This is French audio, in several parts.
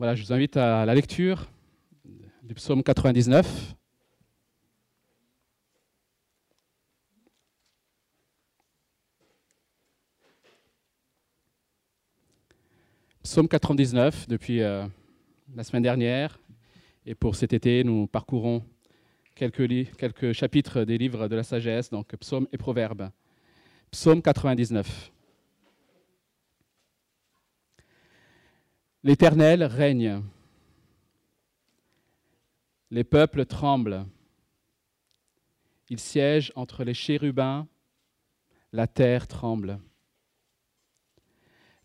Voilà, je vous invite à la lecture du psaume 99. Psaume 99 depuis euh, la semaine dernière. Et pour cet été, nous parcourons quelques, quelques chapitres des livres de la sagesse, donc psaume et proverbe. Psaume 99. L'Éternel règne. Les peuples tremblent. Il siège entre les chérubins. La terre tremble.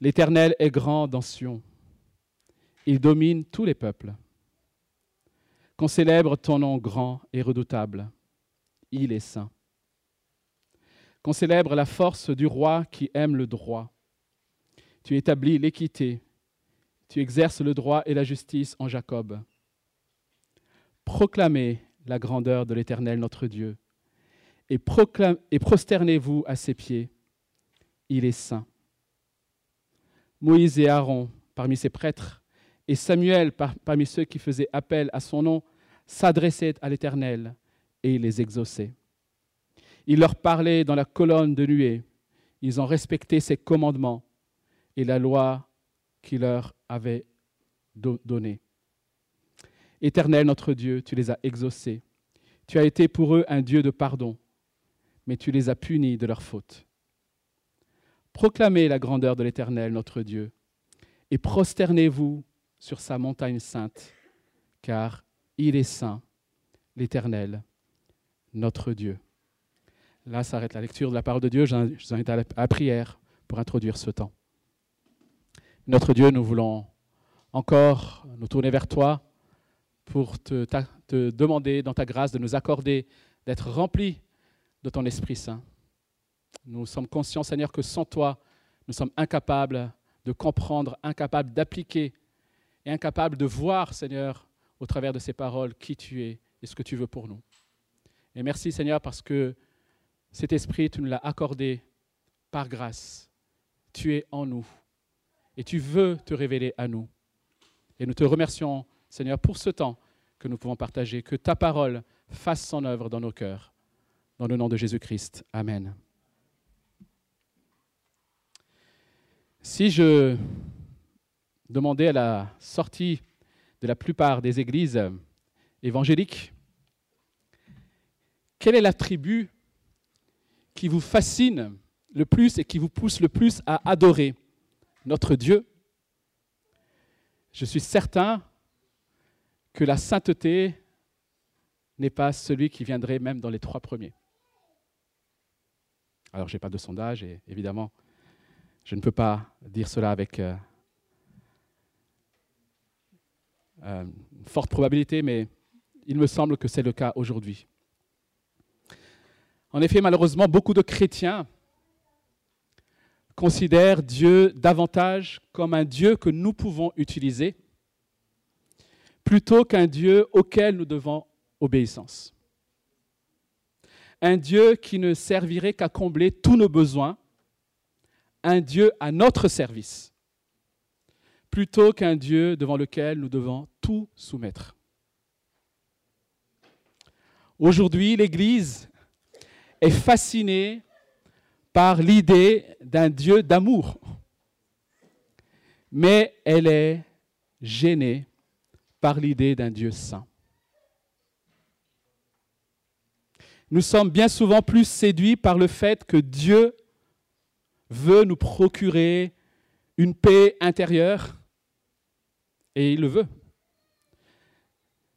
L'Éternel est grand dans Sion. Il domine tous les peuples. Qu'on célèbre ton nom grand et redoutable. Il est saint. Qu'on célèbre la force du roi qui aime le droit. Tu établis l'équité tu exerces le droit et la justice en Jacob. Proclamez la grandeur de l'Éternel notre Dieu et, et prosternez-vous à ses pieds. Il est saint. Moïse et Aaron, parmi ses prêtres, et Samuel, parmi ceux qui faisaient appel à son nom, s'adressaient à l'Éternel et il les exauçait. Il leur parlait dans la colonne de nuée. Ils ont respecté ses commandements et la loi qui leur avait donné. Éternel notre Dieu, tu les as exaucés. Tu as été pour eux un Dieu de pardon, mais tu les as punis de leurs fautes. Proclamez la grandeur de l'Éternel notre Dieu et prosternez-vous sur sa montagne sainte, car il est saint, l'Éternel, notre Dieu. Là s'arrête la lecture de la parole de Dieu. Je vous invite à la prière pour introduire ce temps. Notre Dieu, nous voulons encore nous tourner vers toi pour te, demander dans ta grâce de nous accorder d'être remplis de ton Esprit Saint. Nous sommes conscients, Seigneur, que sans toi, nous sommes incapables de comprendre, incapables d'appliquer et incapables de voir, Seigneur, au travers de ces paroles, qui tu es et ce que tu veux pour nous. Et merci, Seigneur, parce que cet Esprit, tu nous l'as accordé par grâce. Tu es en nous et tu veux te révéler à nous. Et nous te remercions, Seigneur, pour ce temps que nous pouvons partager, que ta parole fasse son œuvre dans nos cœurs. Dans le nom de Jésus-Christ. Amen. Si je demandais à la sortie de la plupart des églises évangéliques, quel est l'attribut qui vous fascine le plus et qui vous pousse le plus à adorer? Notre Dieu, je suis certain que la sainteté n'est pas celui qui viendrait même dans les trois premiers. Alors, je n'ai pas de sondage et évidemment, je ne peux pas dire cela avec euh, euh, forte probabilité, mais il me semble que c'est le cas aujourd'hui. En effet, malheureusement, beaucoup de chrétiens considère Dieu davantage comme un Dieu que nous pouvons utiliser plutôt qu'un Dieu auquel nous devons obéissance. Un Dieu qui ne servirait qu'à combler tous nos besoins, un Dieu à notre service, plutôt qu'un Dieu devant lequel nous devons tout soumettre. Aujourd'hui, l'Église est fascinée par l'idée d'un Dieu d'amour. Mais elle est gênée par l'idée d'un Dieu saint. Nous sommes bien souvent plus séduits par le fait que Dieu veut nous procurer une paix intérieure, et il le veut,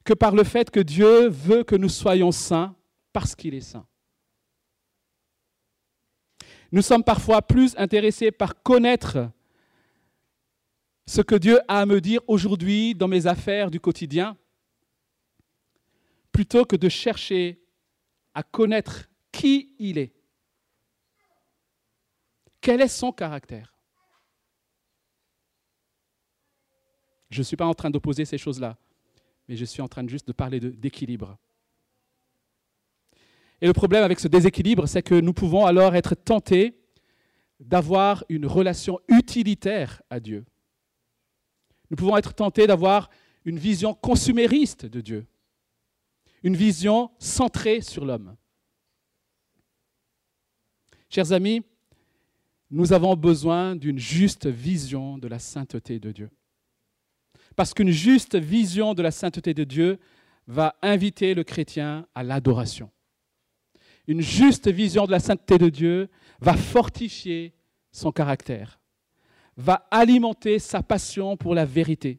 que par le fait que Dieu veut que nous soyons saints parce qu'il est saint. Nous sommes parfois plus intéressés par connaître ce que Dieu a à me dire aujourd'hui dans mes affaires du quotidien, plutôt que de chercher à connaître qui il est. Quel est son caractère? Je ne suis pas en train d'opposer ces choses-là, mais je suis en train juste de parler d'équilibre. Et le problème avec ce déséquilibre, c'est que nous pouvons alors être tentés d'avoir une relation utilitaire à Dieu, Nous pouvons être tentés d'avoir une vision consumériste de Dieu, une vision centrée sur l'homme. Chers amis, nous avons besoin d'une juste vision de la sainteté de Dieu. Parce qu'une juste vision de la sainteté de Dieu va inviter le chrétien à l'adoration. Une juste vision de la sainteté de Dieu va fortifier son caractère, va alimenter sa passion pour la vérité,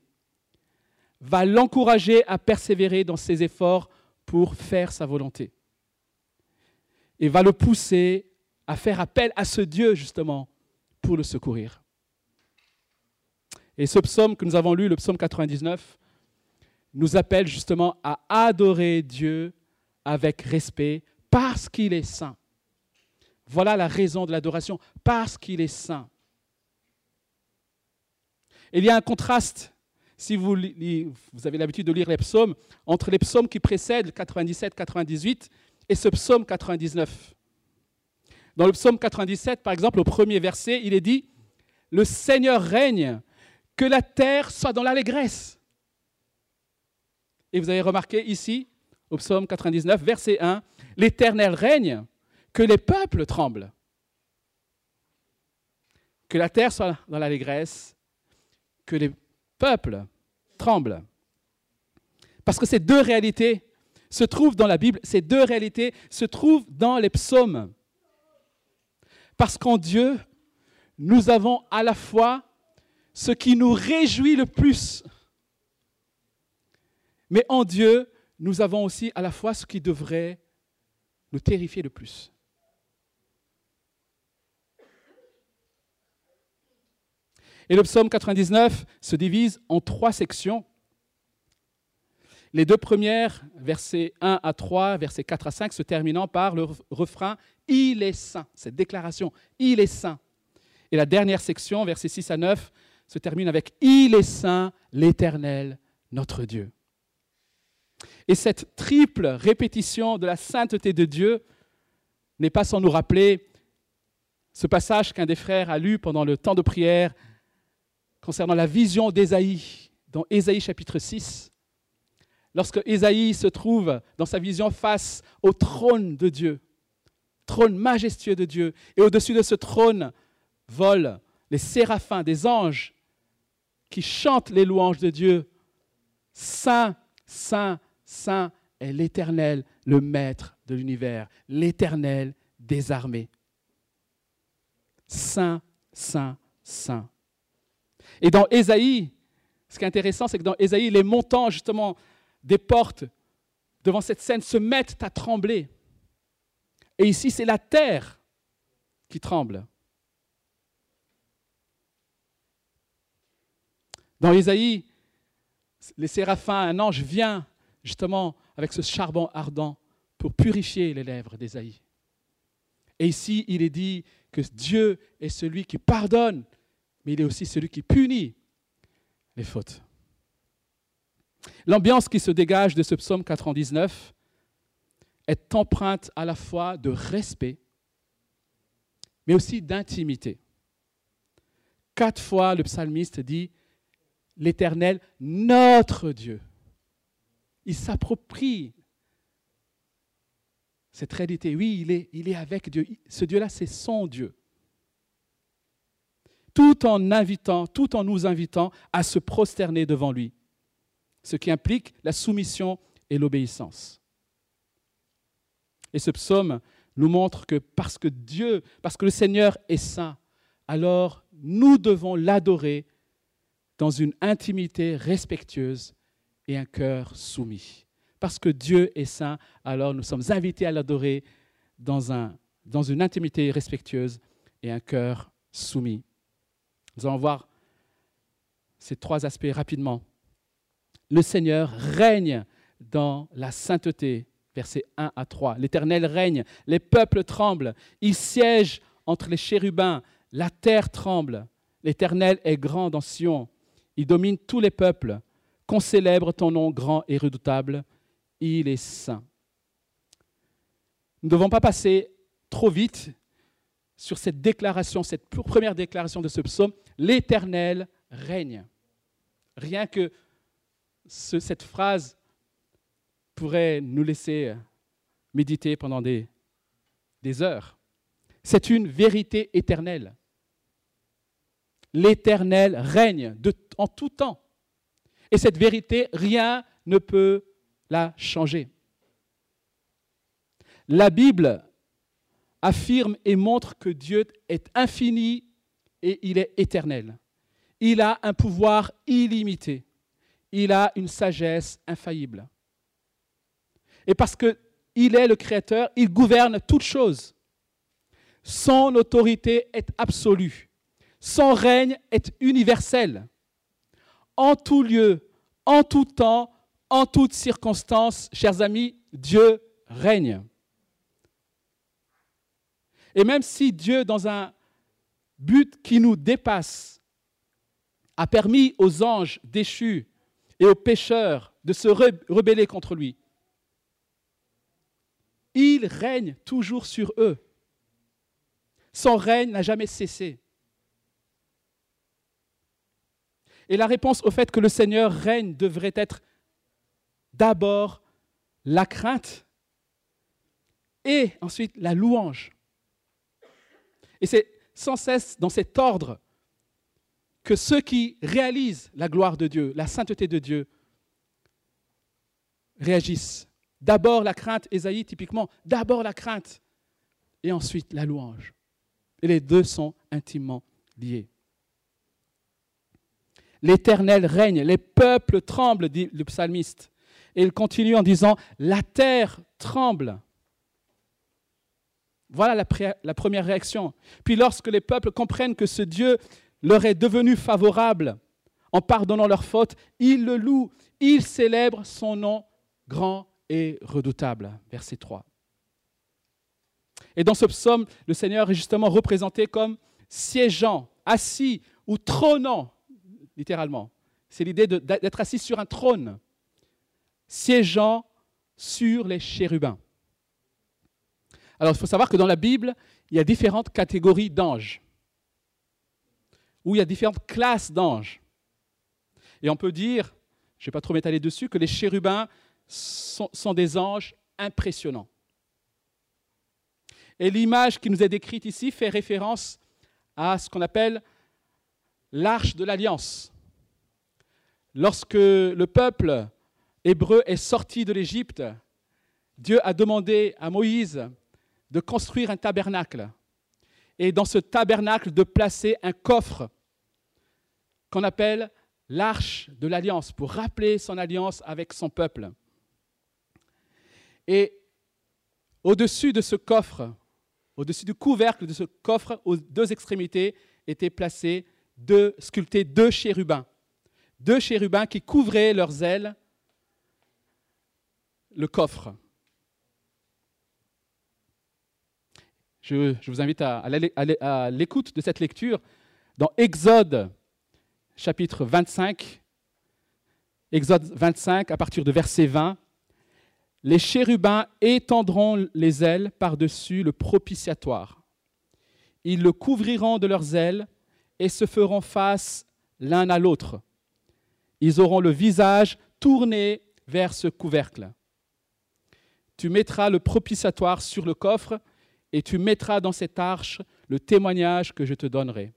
va l'encourager à persévérer dans ses efforts pour faire sa volonté, et va le pousser à faire appel à ce Dieu justement pour le secourir. Et ce psaume que nous avons lu, le psaume 99, nous appelle justement à adorer Dieu avec respect parce qu'il est saint. Voilà la raison de l'adoration, parce qu'il est saint. Il y a un contraste, si vous, avez l'habitude de lire les psaumes, entre les psaumes qui précèdent 97-98 et ce psaume 99. Dans le psaume 97, par exemple, au premier verset, il est dit, Le Seigneur règne, que la terre soit dans l'allégresse. Et vous avez remarqué ici, au psaume 99, verset 1, L'Éternel règne, que les peuples tremblent. Que la terre soit dans l'allégresse, que les peuples tremblent. Parce que ces deux réalités se trouvent dans la Bible, ces deux réalités se trouvent dans les psaumes. Parce qu'en Dieu, nous avons à la fois ce qui nous réjouit le plus, mais en Dieu, nous avons aussi à la fois ce qui devrait nous terrifier le plus. Et le psaume 99 se divise en trois sections. Les deux premières, versets 1 à 3, versets 4 à 5, se terminant par le refrain Il est saint, cette déclaration, Il est saint. Et la dernière section, versets 6 à 9, se termine avec Il est saint, l'Éternel, notre Dieu. Et cette triple répétition de la sainteté de Dieu n'est pas sans nous rappeler ce passage qu'un des frères a lu pendant le temps de prière concernant la vision d'Ésaïe, dans Ésaïe chapitre 6 lorsque Ésaïe se trouve dans sa vision face au trône de Dieu, trône majestueux de Dieu, et au-dessus de ce trône volent les séraphins, des anges, qui chantent les louanges de Dieu. Saint, Saint, Saint est l'Éternel, le Maître de l'univers, l'Éternel des armées. Saint, Saint, Saint. Et dans Ésaïe, ce qui est intéressant, c'est que dans Ésaïe, les montants justement des portes devant cette scène se mettent à trembler. Et ici, c'est la terre qui tremble. Dans Isaïe, les séraphins, un ange vient justement avec ce charbon ardent pour purifier les lèvres d'Ésaïe. Et ici, il est dit que Dieu est celui qui pardonne, mais il est aussi celui qui punit les fautes. L'ambiance qui se dégage de ce psaume 99 est empreinte à la fois de respect, mais aussi d'intimité. Quatre fois, le psalmiste dit L'Éternel, notre Dieu. Il s'approprie cette réalité. Oui, il est, avec Dieu. Ce Dieu-là, c'est son Dieu. Tout en nous invitant à se prosterner devant lui ce qui implique la soumission et l'obéissance. Et ce psaume nous montre que parce que Dieu, parce que le Seigneur est saint, alors nous devons l'adorer dans une intimité respectueuse et un cœur soumis. Parce que Dieu est saint, alors nous sommes invités à l'adorer dans, un, dans une intimité respectueuse et un cœur soumis. Nous allons voir ces trois aspects rapidement le Seigneur règne dans la sainteté. Versets 1 à 3. L'Éternel règne, les peuples tremblent, il siège entre les chérubins, la terre tremble. L'Éternel est grand dans Sion, il domine tous les peuples. Qu'on célèbre ton nom grand et redoutable, il est saint. Nous ne devons pas passer trop vite sur cette déclaration, cette première déclaration de ce psaume. L'Éternel règne Rien que cette phrase pourrait nous laisser méditer pendant des, heures. C'est une vérité éternelle. L'éternel règne en tout temps. Et cette vérité, rien ne peut la changer. La Bible affirme et montre que Dieu est infini et il est éternel. Il a un pouvoir illimité. Il a une sagesse infaillible. Et parce qu'il est le Créateur, il gouverne toutes choses. Son autorité est absolue. Son règne est universel. En tout lieu, en tout temps, en toutes circonstances, chers amis, Dieu règne. Et même si Dieu, dans un but qui nous dépasse, a permis aux anges déchus et aux pécheurs de se rebeller contre lui, il règne toujours sur eux. Son règne n'a jamais cessé. Et la réponse au fait que le Seigneur règne devrait être d'abord la crainte et ensuite la louange. Et c'est sans cesse dans cet ordre que ceux qui réalisent la gloire de Dieu, la sainteté de Dieu, réagissent. D'abord la crainte, Ésaïe typiquement, d'abord la crainte et ensuite la louange. Et les deux sont intimement liés. L'Éternel règne, les peuples tremblent, dit le psalmiste. Et il continue en disant, la terre tremble. Voilà la, première réaction. Puis lorsque les peuples comprennent que ce Dieu leur est devenu favorable en pardonnant leurs fautes, ils le louent, ils célèbrent son nom grand et redoutable. Verset 3. Et dans ce psaume, le Seigneur est justement représenté comme siégeant, assis ou trônant, littéralement. C'est l'idée d'être assis sur un trône, siégeant sur les chérubins. Alors, il faut savoir que dans la Bible, il y a différentes catégories d'anges, ou il y a différentes classes d'anges. Et on peut dire, je ne vais pas trop m'étaler dessus, que les chérubins sont, sont des anges impressionnants. Et l'image qui nous est décrite ici fait référence à ce qu'on appelle l'arche de l'alliance. Lorsque le peuple hébreu est sorti de l'Égypte, Dieu a demandé à Moïse de construire un tabernacle et dans ce tabernacle de placer un coffre qu'on appelle l'arche de l'alliance pour rappeler son alliance avec son peuple. Et au-dessus de ce coffre, au-dessus du couvercle de ce coffre, aux deux extrémités étaient placés deux, sculptés deux chérubins. Deux chérubins qui couvraient leurs ailes le coffre. Je, vous invite à, à l'écoute de cette lecture dans Exode chapitre 25. Exode 25 à partir de verset 20. Les chérubins étendront les ailes par-dessus le propitiatoire. Ils le couvriront de leurs ailes et se feront face l'un à l'autre. Ils auront le visage tourné vers ce couvercle. Tu mettras le propitiatoire sur le coffre et tu mettras dans cette arche le témoignage que je te donnerai.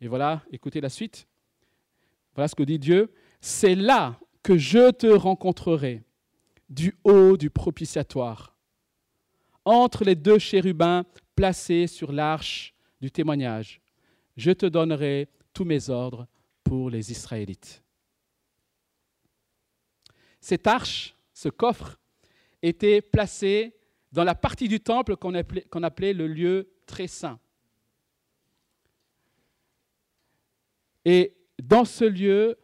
Et voilà, écoutez la suite. Voilà ce que dit Dieu. C'est là que je te rencontrerai, du haut du propitiatoire, entre les deux chérubins placés sur l'arche du témoignage. Je te donnerai tous mes ordres pour les Israélites. Cette arche, ce coffre, était placé dans la partie du temple qu'on appelait, le lieu très saint. Et dans ce lieu,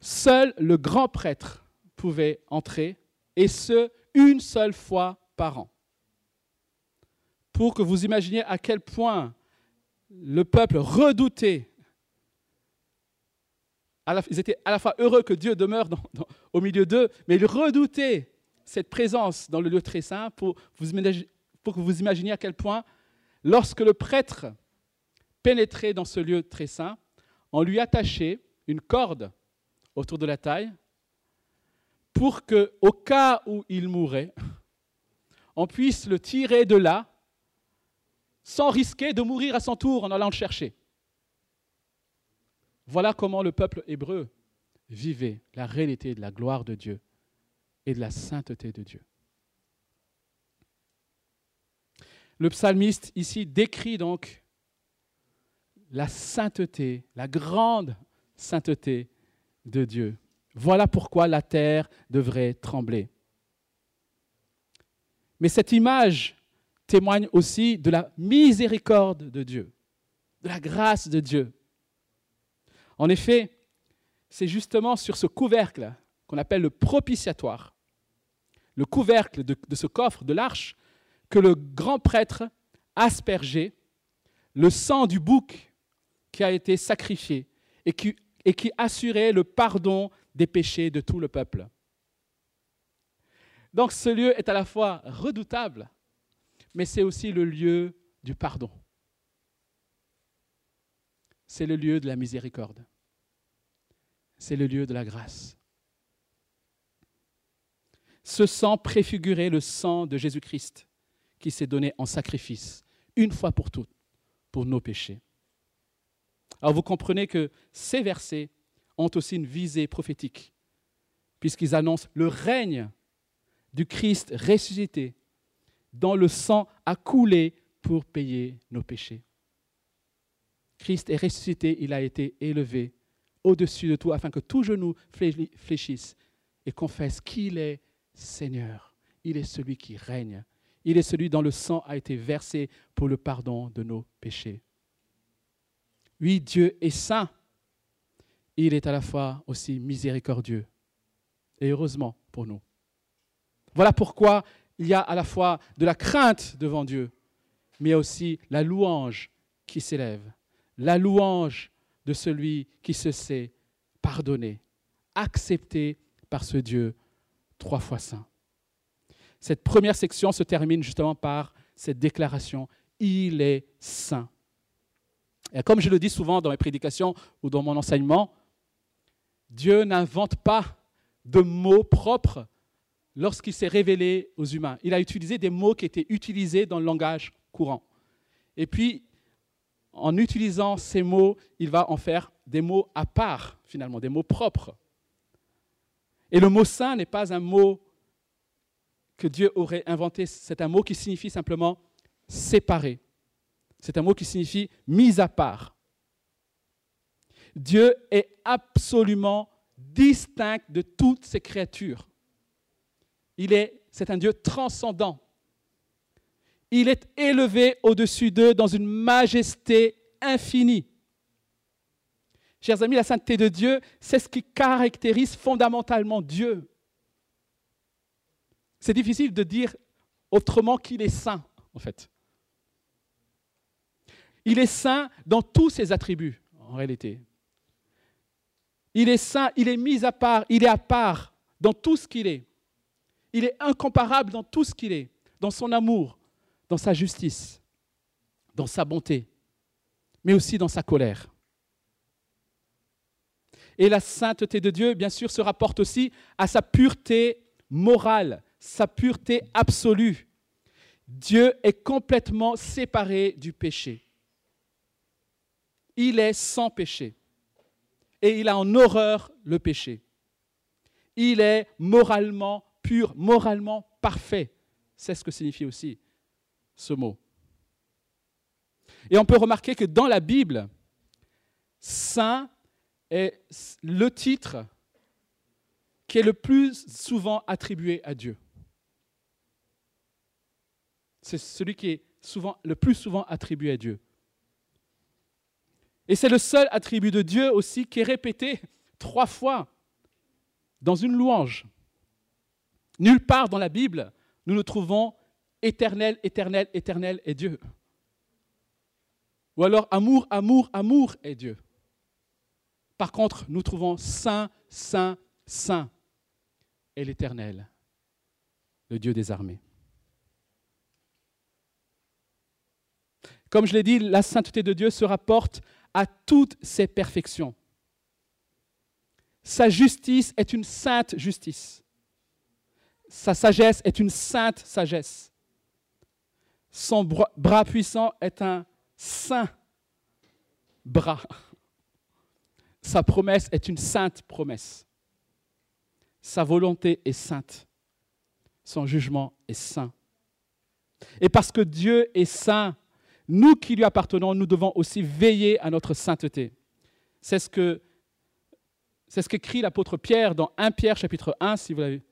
seul le grand prêtre pouvait entrer, et ce, une seule fois par an. Pour que vous imaginiez à quel point le peuple redoutait, ils étaient à la fois heureux que Dieu demeure au milieu d'eux, mais ils redoutaient cette présence dans le lieu très saint pour, pour que vous imaginiez à quel point, lorsque le prêtre pénétrait dans ce lieu très saint, on lui attachait une corde autour de la taille pour que, au cas où il mourrait, on puisse le tirer de là sans risquer de mourir à son tour en allant le chercher. Voilà comment le peuple hébreu vivait la réalité de la gloire de Dieu et de la sainteté de Dieu. Le psalmiste ici décrit donc la sainteté, la grande sainteté de Dieu. Voilà pourquoi la terre devrait trembler. Mais cette image témoigne aussi de la miséricorde de Dieu, de la grâce de Dieu. En effet, c'est justement sur ce couvercle qu'on appelle le propitiatoire, le couvercle de, ce coffre de l'arche, que le grand prêtre aspergeait le sang du bouc qui a été sacrifié et qui, assurait le pardon des péchés de tout le peuple. Donc ce lieu est à la fois redoutable, mais c'est aussi le lieu du pardon. C'est le lieu de la miséricorde. C'est le lieu de la grâce. Ce sang préfigurait le sang de Jésus-Christ qui s'est donné en sacrifice, une fois pour toutes, pour nos péchés. Alors vous comprenez que ces versets ont aussi une visée prophétique, puisqu'ils annoncent le règne du Christ ressuscité, dont le sang a coulé pour payer nos péchés. Christ est ressuscité, il a été élevé au-dessus de tout, afin que tout genou fléchisse et confesse qu'il est Seigneur. Il est celui qui règne. Il est celui dont le sang a été versé pour le pardon de nos péchés. Oui, Dieu est saint. Il est à la fois aussi miséricordieux. Et heureusement pour nous. Voilà pourquoi il y a à la fois de la crainte devant Dieu, mais aussi la louange qui s'élève. La louange de celui qui se sait pardonné, accepté par ce Dieu trois fois saint. Cette première section se termine justement par cette déclaration, il est saint. Et comme je le dis souvent dans mes prédications ou dans mon enseignement, Dieu n'invente pas de mots propres lorsqu'il s'est révélé aux humains. Il a utilisé des mots qui étaient utilisés dans le langage courant. Et puis, en utilisant ces mots, il va en faire des mots à part, finalement, des mots propres. Et le mot saint n'est pas un mot que Dieu aurait inventé, c'est un mot qui signifie simplement séparé. C'est un mot qui signifie mis à part. Dieu est absolument distinct de toutes ces créatures. Il est, c'est un Dieu transcendant. Il est élevé au-dessus d'eux dans une majesté infinie. Chers amis, la sainteté de Dieu, c'est ce qui caractérise fondamentalement Dieu. C'est difficile de dire autrement qu'il est saint, en fait. Il est saint dans tous ses attributs, en réalité. Il est saint, il est mis à part, il est à part dans tout ce qu'il est. Il est incomparable dans tout ce qu'il est, dans son amour, dans sa justice, dans sa bonté, mais aussi dans sa colère. Et la sainteté de Dieu, bien sûr, se rapporte aussi à sa pureté morale, sa pureté absolue. Dieu est complètement séparé du péché. Il est sans péché. Et il a en horreur le péché. Il est moralement pur, moralement parfait. C'est ce que signifie aussi ce mot. Et on peut remarquer que dans la Bible, saint est le titre qui est le plus souvent attribué à Dieu. C'est celui qui est souvent, le plus souvent attribué à Dieu. Et c'est le seul attribut de Dieu aussi qui est répété trois fois dans une louange. Nulle part dans la Bible, nous nous trouvons éternel, éternel, éternel est Dieu. Ou alors amour, amour, amour est Dieu. Par contre, nous trouvons saint, saint, saint est l'Éternel, le Dieu des armées. Comme je l'ai dit, la sainteté de Dieu se rapporte à toutes ses perfections. Sa justice est une sainte justice. Sa sagesse est une sainte sagesse. Son bras puissant est un saint bras. Sa promesse est une sainte promesse. Sa volonté est sainte. Son jugement est saint. Et parce que Dieu est saint, nous qui lui appartenons, nous devons aussi veiller à notre sainteté. C'est ce ce qu'écrit l'apôtre Pierre dans 1 Pierre chapitre 1, si vous avez,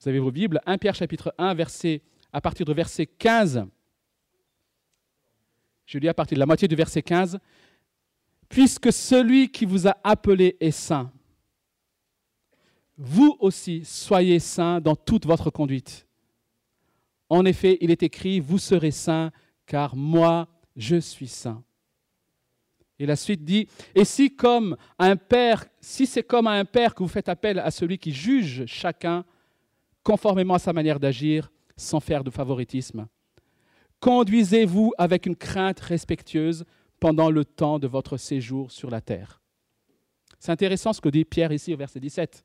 vous avez vos Bibles, 1 Pierre chapitre 1, verset, à partir de verset 15. Je lis à partir de la moitié du verset 15. Puisque celui qui vous a appelé est saint, vous aussi soyez saints dans toute votre conduite. En effet, il est écrit, vous serez saints, car moi, je suis saint. Et la suite dit, et si comme un père, si c'est comme à un père que vous faites appel à celui qui juge chacun conformément à sa manière d'agir, sans faire de favoritisme, conduisez-vous avec une crainte respectueuse pendant le temps de votre séjour sur la terre. C'est intéressant ce que dit Pierre ici au verset 17.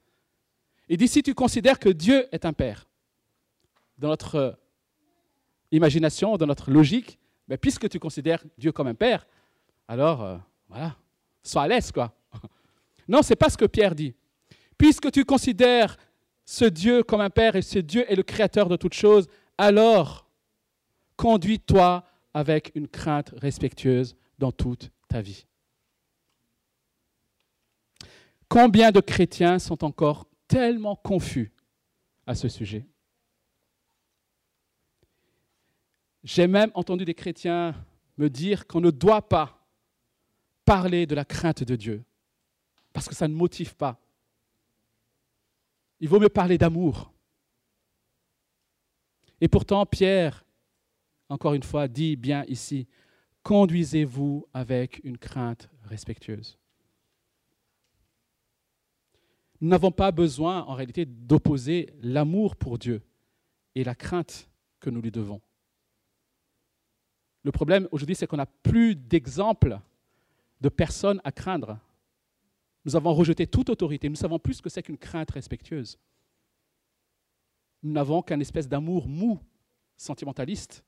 Il dit, si tu considères que Dieu est un Père, dans notre imagination, dans notre logique, mais puisque tu considères Dieu comme un Père, alors, euh, voilà, sois à l'aise, quoi. Non, ce n'est pas ce que Pierre dit. Puisque tu considères ce Dieu comme un Père et ce Dieu est le Créateur de toutes choses, alors conduis-toi avec une crainte respectueuse dans toute ta vie. Combien de chrétiens sont encore tellement confus à ce sujet? J'ai même entendu des chrétiens me dire qu'on ne doit pas parler de la crainte de Dieu, parce que ça ne motive pas. Il vaut mieux parler d'amour. Et pourtant, Pierre, encore une fois, dit bien ici, conduisez-vous avec une crainte respectueuse. Nous n'avons pas besoin, en réalité, d'opposer l'amour pour Dieu et la crainte que nous lui devons. Le problème aujourd'hui, c'est qu'on n'a plus d'exemples de personnes à craindre. Nous avons rejeté toute autorité. Nous savons plus ce que c'est qu'une crainte respectueuse. Nous n'avons qu'un espèce d'amour mou, sentimentaliste,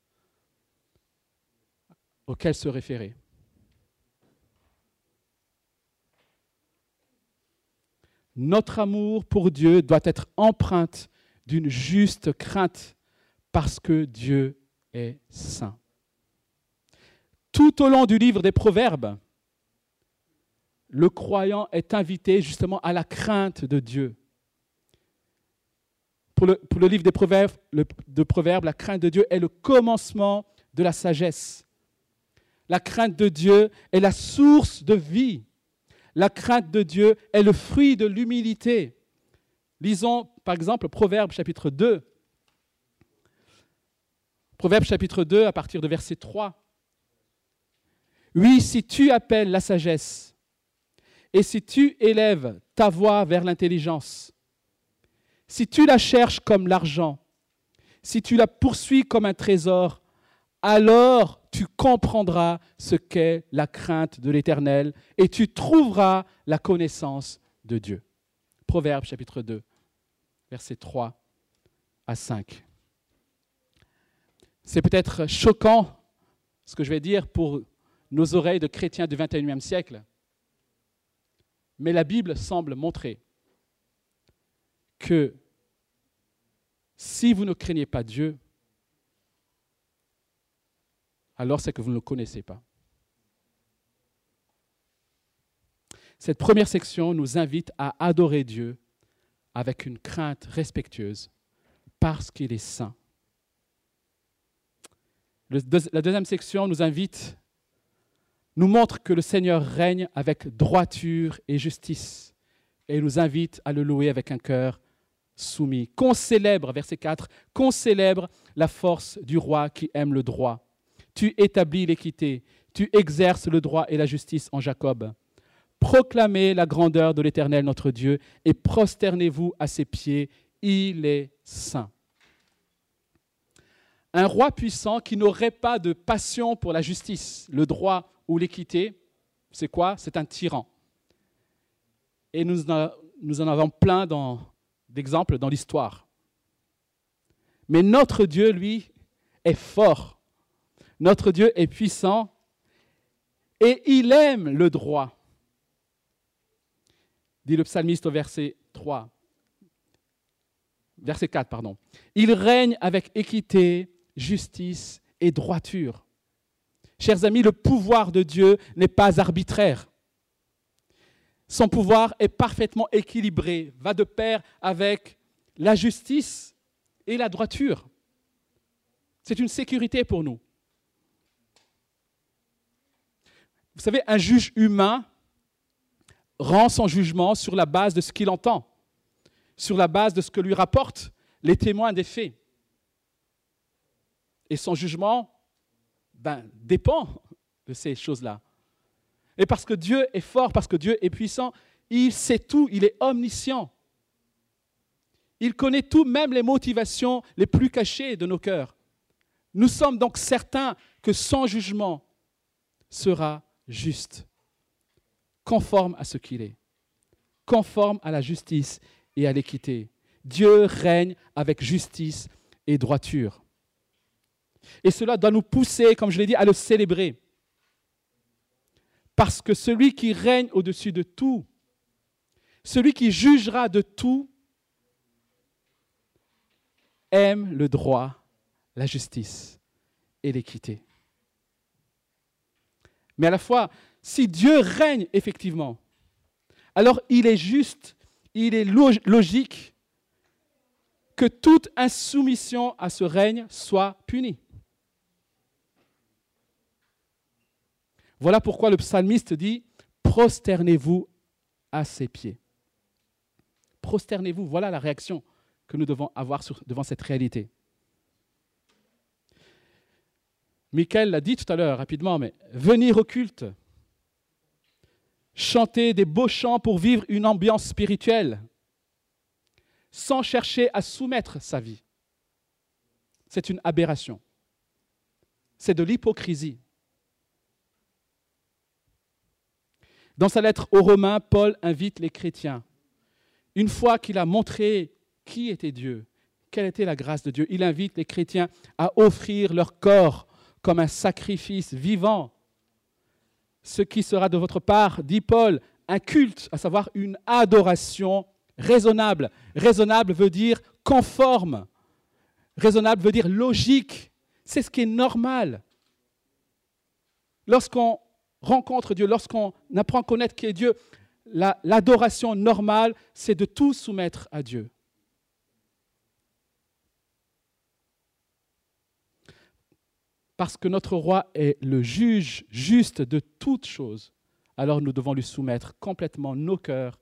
auquel se référer. Notre amour pour Dieu doit être empreinte d'une juste crainte parce que Dieu est saint. Tout au long du livre des Proverbes, le croyant est invité justement à la crainte de Dieu. Pour le, livre des Proverbes, de Proverbes, la crainte de Dieu est le commencement de la sagesse. La crainte de Dieu est la source de vie. La crainte de Dieu est le fruit de l'humilité. Lisons par exemple Proverbe chapitre 2. Proverbe chapitre 2 à partir de verset 3. Oui, si tu appelles la sagesse, et si tu élèves ta voix vers l'intelligence, si tu la cherches comme l'argent, si tu la poursuis comme un trésor, alors tu comprendras ce qu'est la crainte de l'Éternel et tu trouveras la connaissance de Dieu. Proverbe chapitre 2, versets 3 à 5. C'est peut-être choquant ce que je vais dire pour nos oreilles de chrétiens du 21e siècle, mais la Bible semble montrer que si vous ne craignez pas Dieu, alors c'est que vous ne le connaissez pas. Cette première section nous invite à adorer Dieu avec une crainte respectueuse parce qu'il est saint. la deuxième section nous invite nous montre que le Seigneur règne avec droiture et justice et nous invite à le louer avec un cœur soumis. Qu'on célèbre, verset 4, qu'on célèbre la force du roi qui aime le droit. Tu établis l'équité, tu exerces le droit et la justice en Jacob. Proclamez la grandeur de l'Éternel notre Dieu et prosternez-vous à ses pieds, il est saint. Un roi puissant qui n'aurait pas de passion pour la justice, le droit ou l'équité, c'est quoi? C'est un tyran. Et nous en avons plein d'exemples dans l'histoire. Mais notre Dieu, lui, est fort. Notre Dieu est puissant et il aime le droit. Dit le psalmiste au verset 3. Verset 4, pardon. Il règne avec équité, justice et droiture. Chers amis, le pouvoir de Dieu n'est pas arbitraire. Son pouvoir est parfaitement équilibré, va de pair avec la justice et la droiture. C'est une sécurité pour nous. Vous savez, un juge humain rend son jugement sur la base de ce qu'il entend, sur la base de ce que lui rapportent les témoins des faits. Et son jugement ben, dépend de ces choses-là. Et parce que Dieu est fort, parce que Dieu est puissant, il sait tout, il est omniscient. Il connaît tout, même les motivations les plus cachées de nos cœurs. Nous sommes donc certains que son jugement sera juste, conforme à ce qu'il est, conforme à la justice et à l'équité. Dieu règne avec justice et droiture. Et cela doit nous pousser, comme je l'ai dit, à le célébrer. Parce que celui qui règne au-dessus de tout, celui qui jugera de tout, aime le droit, la justice et l'équité. Mais à la fois, si Dieu règne effectivement, alors il est juste, il est logique que toute insoumission à ce règne soit punie. Voilà pourquoi le psalmiste dit, prosternez-vous à ses pieds. Prosternez-vous, voilà la réaction que nous devons avoir devant cette réalité. Michael l'a dit tout à l'heure rapidement, mais venir au culte, chanter des beaux chants pour vivre une ambiance spirituelle, sans chercher à soumettre sa vie, c'est une aberration. C'est de l'hypocrisie. Dans sa lettre aux Romains, Paul invite les chrétiens, une fois qu'il a montré qui était Dieu, quelle était la grâce de Dieu, il invite les chrétiens à offrir leur corps comme un sacrifice vivant. Ce qui sera de votre part, dit Paul, un culte, à savoir une adoration raisonnable. Raisonnable veut dire conforme. Raisonnable veut dire logique. C'est ce qui est normal. Lorsqu'on rencontre Dieu, lorsqu'on apprend à connaître qui est Dieu, l'adoration normale, c'est de tout soumettre à Dieu. Parce que notre roi est le juge juste de toutes choses, alors nous devons lui soumettre complètement nos cœurs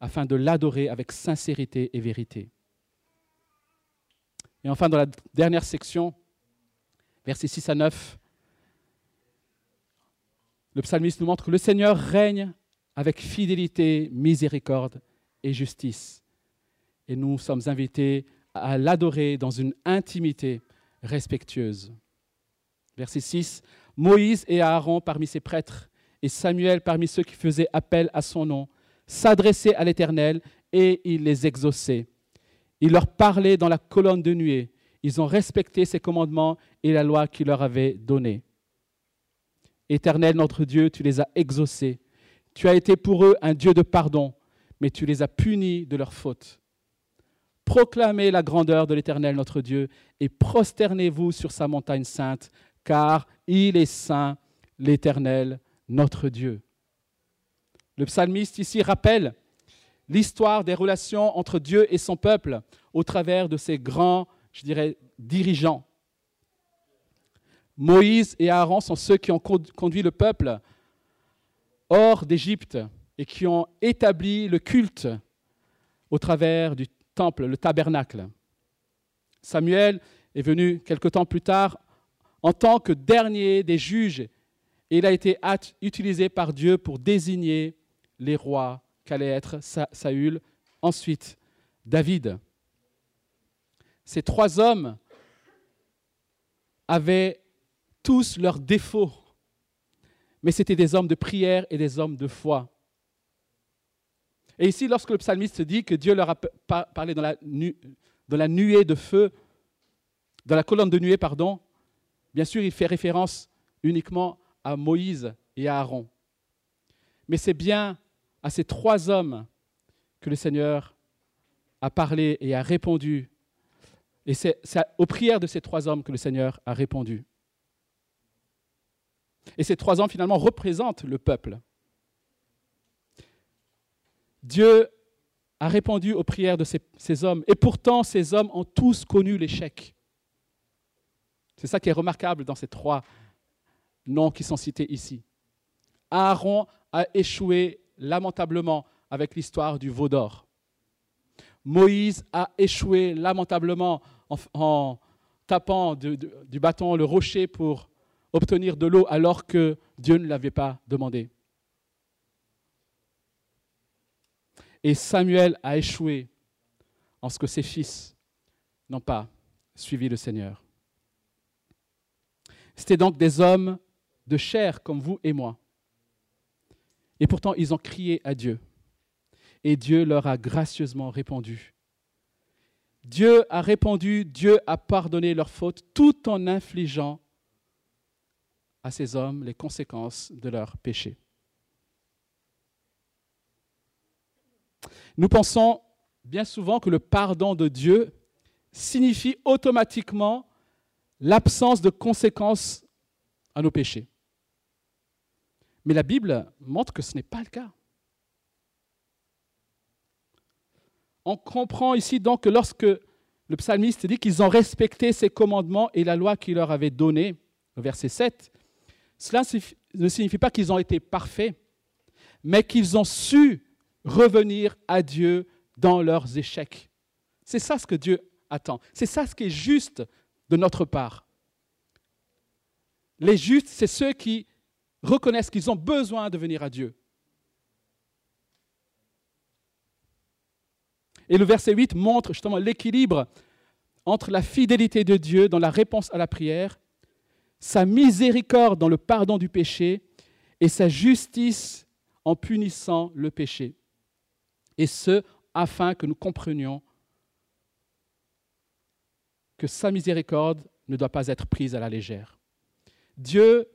afin de l'adorer avec sincérité et vérité. Et enfin, dans la dernière section, versets 6 à 9, le psalmiste nous montre que le Seigneur règne avec fidélité, miséricorde et justice. Et nous sommes invités à l'adorer dans une intimité respectueuse. Verset 6, Moïse et Aaron parmi ses prêtres et Samuel parmi ceux qui faisaient appel à son nom s'adressaient à l'Éternel et il les exauçait. Il leur parlait dans la colonne de nuée. Ils ont respecté ses commandements et la loi qu'il leur avait donnée. Éternel notre Dieu, tu les as exaucés. Tu as été pour eux un Dieu de pardon, mais tu les as punis de leurs fautes. Proclamez la grandeur de l'Éternel notre Dieu et prosternez-vous sur sa montagne sainte, car il est saint, l'Éternel notre Dieu. Le psalmiste ici rappelle l'histoire des relations entre Dieu et son peuple au travers de ses grands, je dirais, dirigeants. Moïse et Aaron sont ceux qui ont conduit le peuple hors d'Égypte et qui ont établi le culte au travers du temple, le tabernacle. Samuel est venu quelque temps plus tard en tant que dernier des juges et il a été utilisé par Dieu pour désigner les rois qu'allait être Saül, ensuite David. Ces trois hommes avaient tous leurs défauts, mais c'était des hommes de prière et des hommes de foi. Et ici, lorsque le psalmiste dit que Dieu leur a parlé dans la, nuée de feu, dans la colonne de nuée, pardon, bien sûr, il fait référence uniquement à Moïse et à Aaron. Mais c'est bien à ces trois hommes que le Seigneur a parlé et a répondu. Et c'est aux prières de ces trois hommes que le Seigneur a répondu. Et ces trois hommes, finalement, représentent le peuple. Dieu a répondu aux prières de ces, hommes. Et pourtant, ces hommes ont tous connu l'échec. C'est ça qui est remarquable dans ces trois noms qui sont cités ici. Aaron a échoué lamentablement avec l'histoire du veau d'or. Moïse a échoué lamentablement en, tapant du bâton le rocher pour obtenir de l'eau alors que Dieu ne l'avait pas demandé. Et Samuel a échoué en ce que ses fils n'ont pas suivi le Seigneur. C'était donc des hommes de chair comme vous et moi. Et pourtant, ils ont crié à Dieu. Et Dieu leur a gracieusement répondu. Dieu a répondu, Dieu a pardonné leurs fautes tout en infligeant à ces hommes les conséquences de leurs péchés. Nous pensons bien souvent que le pardon de Dieu signifie automatiquement l'absence de conséquences à nos péchés. Mais la Bible montre que ce n'est pas le cas. On comprend ici donc que lorsque le psalmiste dit qu'ils ont respecté ses commandements et la loi qu'il leur avait donnée, verset 7, cela ne signifie pas qu'ils ont été parfaits, mais qu'ils ont su revenir à Dieu dans leurs échecs. C'est ça ce que Dieu attend. C'est ça ce qui est juste de notre part. Les justes, c'est ceux qui reconnaissent qu'ils ont besoin de venir à Dieu. Et le verset 8 montre justement l'équilibre entre la fidélité de Dieu dans la réponse à la prière, sa miséricorde dans le pardon du péché et sa justice en punissant le péché et ce, afin que nous comprenions que sa miséricorde ne doit pas être prise à la légère. Dieu,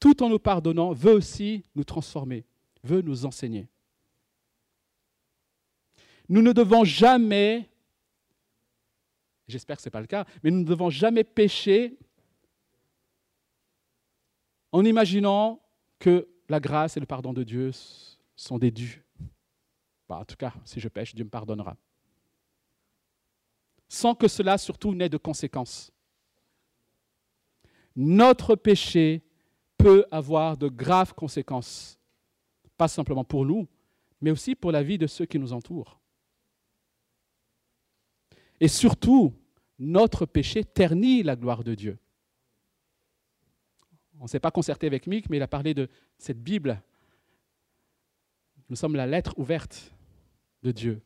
tout en nous pardonnant, veut aussi nous transformer, veut nous enseigner. Nous ne devons jamais, j'espère que ce n'est pas le cas, mais nous ne devons jamais pécher en imaginant que la grâce et le pardon de Dieu sont des dus. Bah, en tout cas, si je pêche, Dieu me pardonnera. Sans que cela surtout n'ait de conséquences. Notre péché peut avoir de graves conséquences, pas simplement pour nous, mais aussi pour la vie de ceux qui nous entourent. Et surtout, notre péché ternit la gloire de Dieu. On ne s'est pas concerté avec Mick, mais il a parlé de cette Bible. Nous sommes la lettre ouverte de Dieu.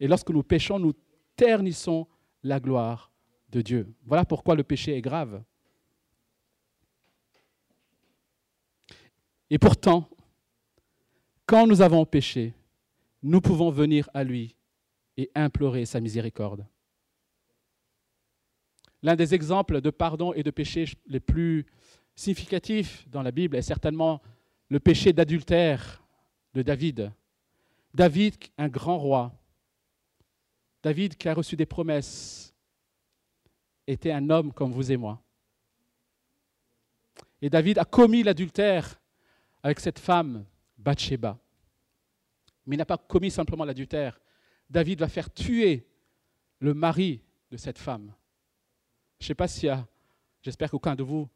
Et lorsque nous péchons, nous ternissons la gloire de Dieu. Voilà pourquoi le péché est grave. Et pourtant, quand nous avons péché, nous pouvons venir à lui et implorer sa miséricorde. L'un des exemples de pardon et de péché les plus significatifs dans la Bible est certainement le péché d'adultère de David. David, un grand roi, David qui a reçu des promesses, était un homme comme vous et moi. Et David a commis l'adultère avec cette femme, Bathsheba. Mais il n'a pas commis simplement l'adultère. David va faire tuer le mari de cette femme. Je ne sais pas si, j'espère qu'aucun de vous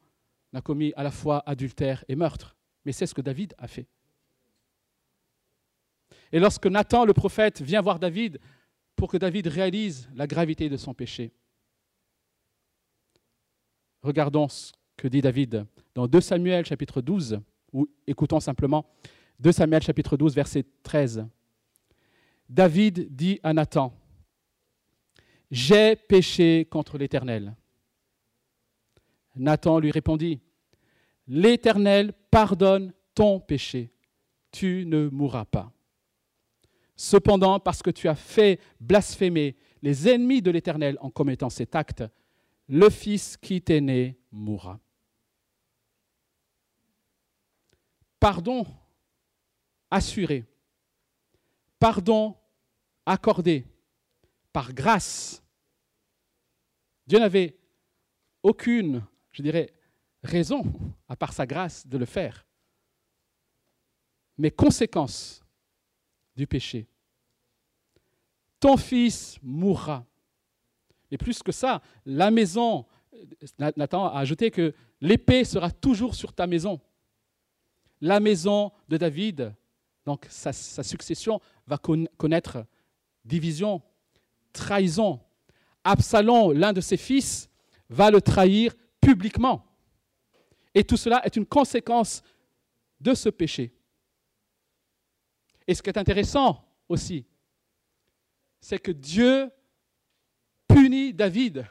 n'a commis à la fois adultère et meurtre, mais c'est ce que David a fait. Et lorsque Nathan, le prophète, vient voir David pour que David réalise la gravité de son péché, regardons ce que dit David dans 2 Samuel chapitre 12, ou écoutons simplement 2 Samuel chapitre 12 verset 13. David dit à Nathan, J'ai péché contre l'Éternel. Nathan lui répondit, L'Éternel pardonne ton péché, tu ne mourras pas. Cependant, parce que tu as fait blasphémer les ennemis de l'Éternel en commettant cet acte, le Fils qui t'est né mourra. Pardon assuré, pardon accordé par grâce. Dieu n'avait aucune, je dirais, raison, à part sa grâce, de le faire. Mais conséquence du péché. Ton fils mourra. Et plus que ça, la maison, Nathan a ajouté que l'épée sera toujours sur ta maison. La maison de David, donc sa, succession, va connaître division, trahison. Absalom, l'un de ses fils, va le trahir publiquement. Et tout cela est une conséquence de ce péché. Et ce qui est intéressant aussi, c'est que Dieu punit David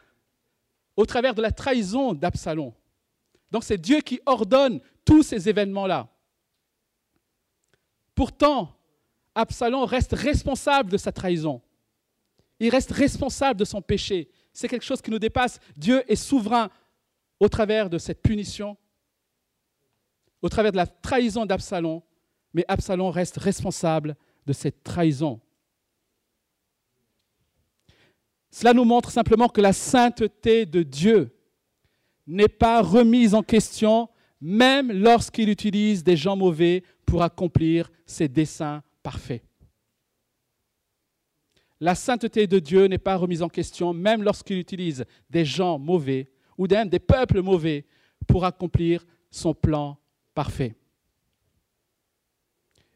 au travers de la trahison d'Absalom. Donc c'est Dieu qui ordonne tous ces événements-là. Pourtant, Absalom reste responsable de sa trahison. Il reste responsable de son péché. C'est quelque chose qui nous dépasse. Dieu est souverain au travers de cette punition, au travers de la trahison d'Absalom, mais Absalom reste responsable de cette trahison. Cela nous montre simplement que la sainteté de Dieu n'est pas remise en question, même lorsqu'il utilise des gens mauvais pour accomplir ses desseins parfaits. La sainteté de Dieu n'est pas remise en question, même lorsqu'il utilise des gens mauvais ou même des peuples mauvais pour accomplir son plan parfait.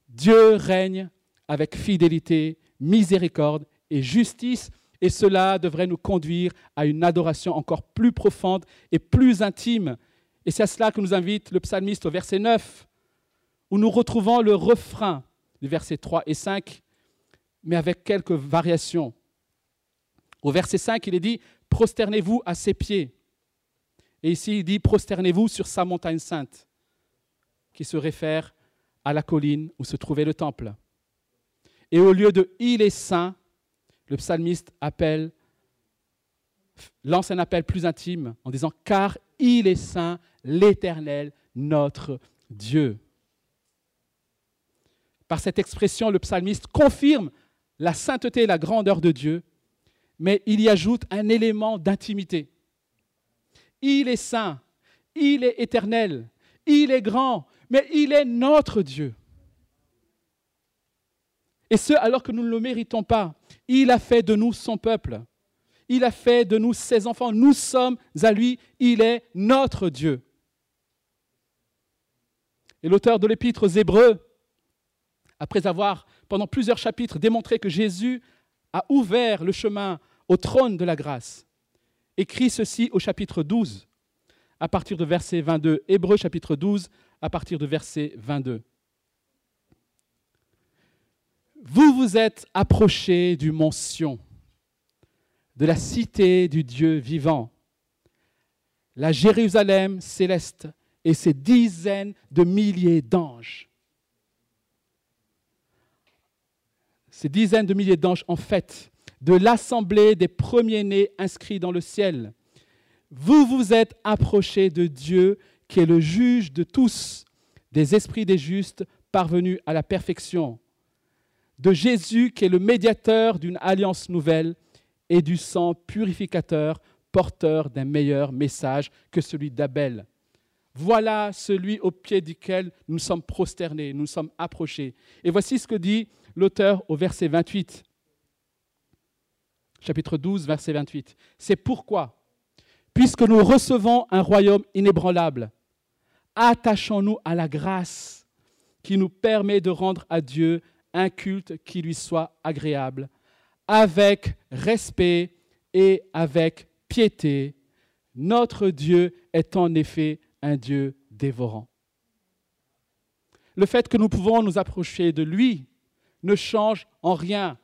Dieu règne avec fidélité, miséricorde et justice et cela devrait nous conduire à une adoration encore plus profonde et plus intime. Et c'est à cela que nous invite le psalmiste au verset 9, où nous retrouvons le refrain du verset 3 et 5, mais avec quelques variations. Au verset 5, il est dit Prosternez-vous à ses pieds. Et ici, il dit Prosternez-vous sur sa montagne sainte, qui se réfère à la colline où se trouvait le temple. Et au lieu de Il est saint, le psalmiste appelle, lance un appel plus intime en disant Car il est saint, l'Éternel, notre Dieu. Par cette expression, le psalmiste confirme la sainteté et la grandeur de Dieu, mais il y ajoute un élément d'intimité. Il est saint, il est éternel, il est grand, mais il est notre Dieu. Et ce, alors que nous ne le méritons pas. Il a fait de nous son peuple. Il a fait de nous ses enfants. Nous sommes à lui. Il est notre Dieu. Et l'auteur de l'épître aux Hébreux, après avoir pendant plusieurs chapitres démontré que Jésus a ouvert le chemin au trône de la grâce, écrit ceci au chapitre 12, à partir de verset 22. Hébreux chapitre 12, à partir de verset 22 vous vous êtes approchés du mont Sion, de la cité du Dieu vivant, la Jérusalem céleste et ses dizaines de milliers d'anges. Ces dizaines de milliers d'anges, en fait, de l'assemblée des premiers-nés inscrits dans le ciel. Vous vous êtes approchés de Dieu qui est le juge de tous, des esprits des justes parvenus à la perfection de Jésus qui est le médiateur d'une alliance nouvelle et du sang purificateur porteur d'un meilleur message que celui d'Abel. Voilà celui au pied duquel nous sommes prosternés, nous sommes approchés. Et voici ce que dit l'auteur au verset 28. Chapitre 12, verset 28. C'est pourquoi, puisque nous recevons un royaume inébranlable, attachons-nous à la grâce qui nous permet de rendre à Dieu un culte qui lui soit agréable, avec respect et avec piété. Notre Dieu est en effet un Dieu dévorant. Le fait que nous pouvons nous approcher de lui ne change en rien.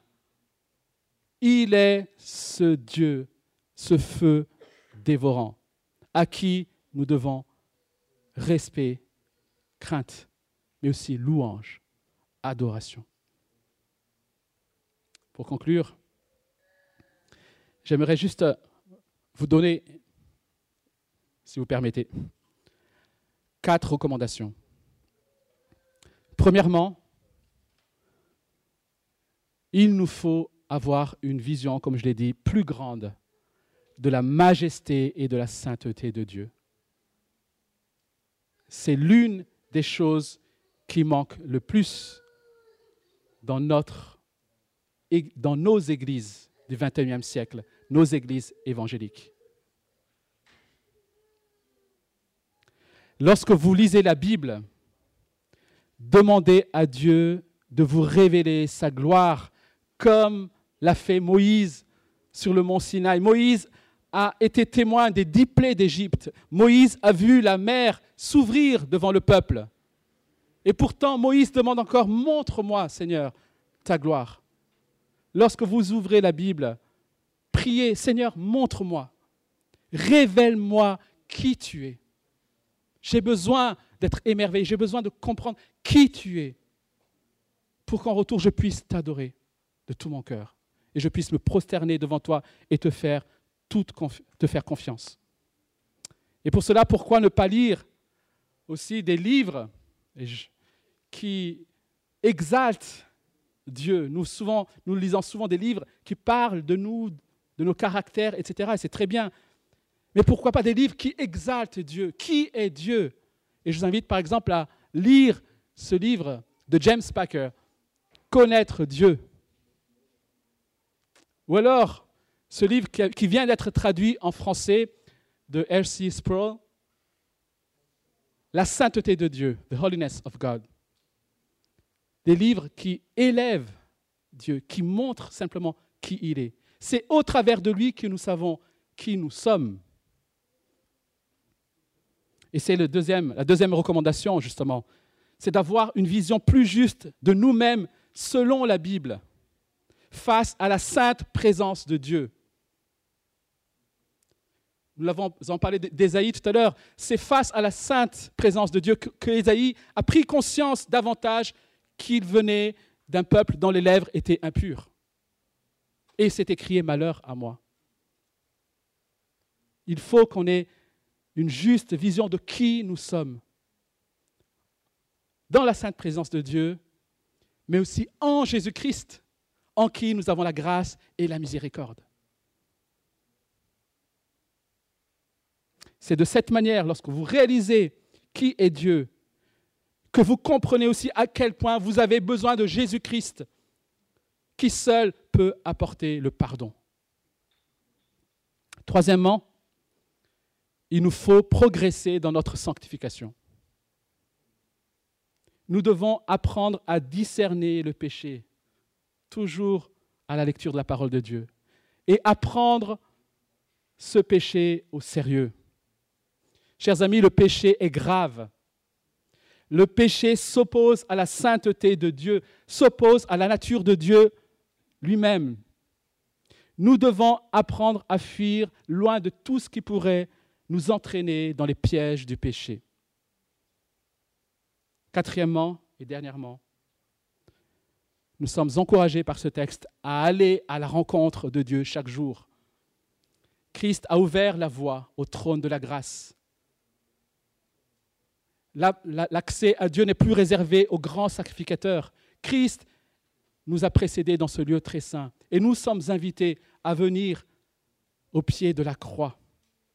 Il est ce Dieu, ce feu dévorant, à qui nous devons respect, crainte, mais aussi louange, adoration. pour conclure, j'aimerais juste vous donner, si vous permettez, quatre recommandations. Premièrement, il nous faut avoir une vision, comme je l'ai dit, plus grande de la majesté et de la sainteté de Dieu. C'est l'une des choses qui manque le plus dans, dans nos églises du XXIe siècle, nos églises évangéliques. Lorsque vous lisez la Bible, demandez à Dieu de vous révéler sa gloire comme l'a fait Moïse sur le mont Sinaï. Moïse a été témoin des dix plaies d'Égypte. Moïse a vu la mer s'ouvrir devant le peuple. Et pourtant, Moïse demande encore, montre-moi, Seigneur, ta gloire. Lorsque vous ouvrez la Bible, priez, Seigneur, montre-moi, révèle-moi qui tu es. J'ai besoin d'être émerveillé, j'ai besoin de comprendre qui tu es, pour qu'en retour je puisse t'adorer de tout mon cœur et je puisse me prosterner devant toi et te faire, te faire confiance. Et pour cela, pourquoi ne pas lire aussi des livres qui exaltent Dieu? Nous, souvent, nous lisons souvent des livres qui parlent de nous, de nos caractères, etc. Et c'est très bien. Mais pourquoi pas des livres qui exaltent Dieu? Qui est Dieu? Et je vous invite par exemple à lire ce livre de James Packer, Connaître Dieu. Ou alors, ce livre qui vient d'être traduit en français de R.C. Sproul, La sainteté de Dieu, The Holiness of God. Des livres qui élèvent Dieu, qui montrent simplement qui il est. C'est au travers de lui que nous savons qui nous sommes. Et c'est la deuxième recommandation, justement, c'est d'avoir une vision plus juste de nous-mêmes selon la Bible face à la sainte présence de Dieu. Nous l'avons parlé d'Ésaïe tout à l'heure. C'est face à la sainte présence de Dieu que, a pris conscience davantage qu'il venait d'un peuple dont les lèvres étaient impures. Et s'est écrié malheur à moi. Il faut qu'on ait une juste vision de qui nous sommes dans la sainte présence de Dieu, mais aussi en Jésus-Christ en qui nous avons la grâce et la miséricorde. C'est de cette manière, lorsque vous réalisez qui est Dieu, que vous comprenez aussi à quel point vous avez besoin de Jésus-Christ, qui seul peut apporter le pardon. Troisièmement, il nous faut progresser dans notre sanctification. Nous devons apprendre à discerner le péché, toujours à la lecture de la parole de Dieu et apprendre ce péché au sérieux. Chers amis, le péché est grave. Le péché s'oppose à la sainteté de Dieu, s'oppose à la nature de Dieu lui-même. Nous devons apprendre à fuir loin de tout ce qui pourrait nous entraîner dans les pièges du péché. Quatrièmement et dernièrement, nous sommes encouragés par ce texte à aller à la rencontre de Dieu chaque jour. Christ a ouvert la voie au trône de la grâce. L'accès à Dieu n'est plus réservé aux grands sacrificateurs. Christ nous a précédés dans ce lieu très saint et nous sommes invités à venir au pied de la croix,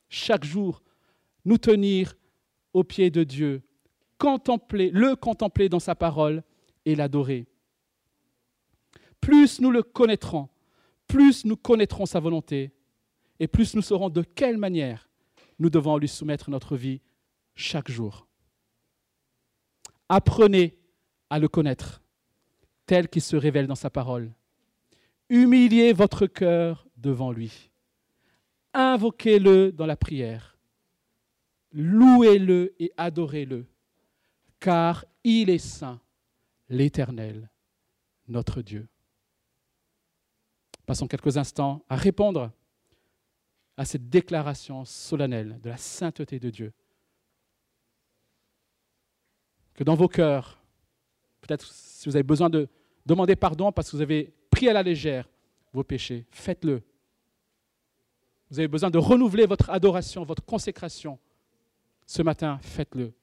chaque jour, nous tenir au pied de Dieu, contempler, le contempler dans sa parole et l'adorer plus nous le connaîtrons, plus nous connaîtrons sa volonté, et plus nous saurons de quelle manière nous devons lui soumettre notre vie chaque jour. Apprenez à le connaître tel qu'il se révèle dans sa parole. Humiliez votre cœur devant lui. Invoquez-le dans la prière. Louez-le et adorez-le, car il est saint, l'Éternel, notre Dieu. Passons quelques instants à répondre à cette déclaration solennelle de la sainteté de Dieu. Que dans vos cœurs, peut-être si vous avez besoin de demander pardon parce que vous avez pris à la légère vos péchés. Faites-le. Vous avez besoin de renouveler votre adoration, votre consécration. Ce matin, faites-le.